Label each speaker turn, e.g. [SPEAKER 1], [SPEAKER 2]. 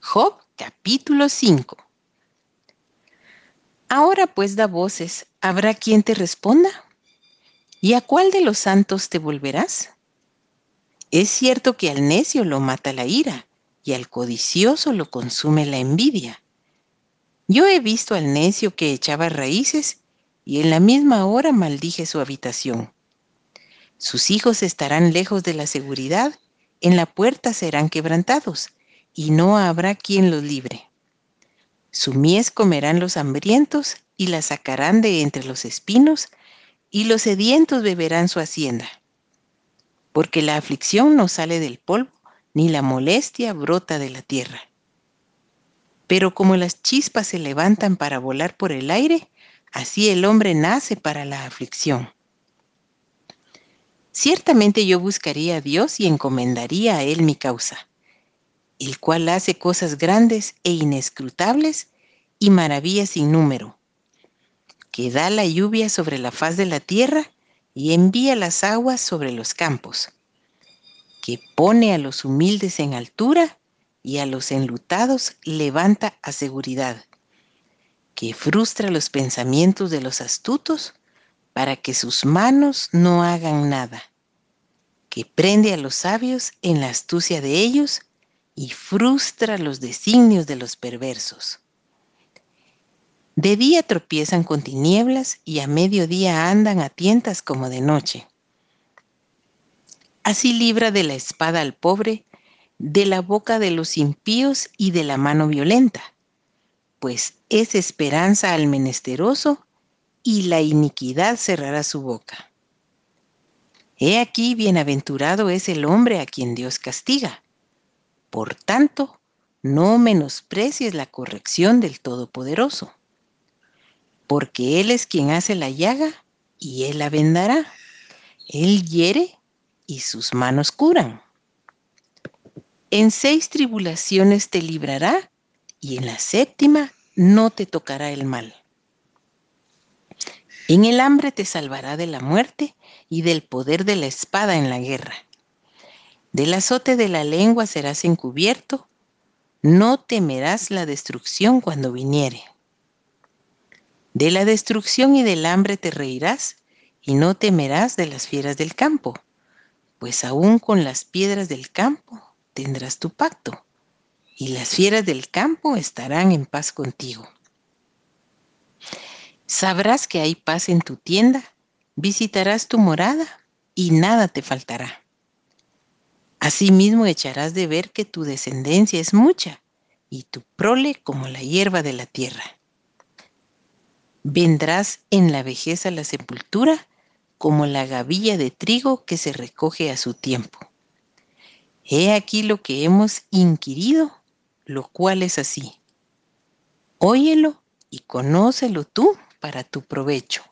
[SPEAKER 1] Job capítulo 5. Ahora pues da voces, ¿habrá quien te responda? ¿Y a cuál de los santos te volverás? Es cierto que al necio lo mata la ira y al codicioso lo consume la envidia. Yo he visto al necio que echaba raíces y en la misma hora maldije su habitación. Sus hijos estarán lejos de la seguridad, en la puerta serán quebrantados, y no habrá quien los libre. Su mies comerán los hambrientos, y la sacarán de entre los espinos, y los sedientos beberán su hacienda. Porque la aflicción no sale del polvo, ni la molestia brota de la tierra. Pero como las chispas se levantan para volar por el aire, así el hombre nace para la aflicción. Ciertamente yo buscaría a Dios y encomendaría a Él mi causa, el cual hace cosas grandes e inescrutables y maravillas sin número, que da la lluvia sobre la faz de la tierra y envía las aguas sobre los campos, que pone a los humildes en altura y a los enlutados levanta a seguridad, que frustra los pensamientos de los astutos para que sus manos no hagan nada, que prende a los sabios en la astucia de ellos y frustra los designios de los perversos. De día tropiezan con tinieblas y a mediodía andan a tientas como de noche. Así libra de la espada al pobre, de la boca de los impíos y de la mano violenta, pues es esperanza al menesteroso y la iniquidad cerrará su boca. He aquí, bienaventurado es el hombre a quien Dios castiga. Por tanto, no menosprecies la corrección del Todopoderoso, porque Él es quien hace la llaga y Él la vendará. Él hiere y sus manos curan. En seis tribulaciones te librará y en la séptima no te tocará el mal. En el hambre te salvará de la muerte y del poder de la espada en la guerra. Del azote de la lengua serás encubierto, no temerás la destrucción cuando viniere. De la destrucción y del hambre te reirás, y no temerás de las fieras del campo, pues aún con las piedras del campo tendrás tu pacto, y las fieras del campo estarán en paz contigo. Sabrás que hay paz en tu tienda, visitarás tu morada y nada te faltará. Asimismo echarás de ver que tu descendencia es mucha y tu prole como la hierba de la tierra. Vendrás en la vejez a la sepultura como la gavilla de trigo que se recoge a su tiempo. He aquí lo que hemos inquirido, lo cual es así. Óyelo y conócelo tú para tu provecho.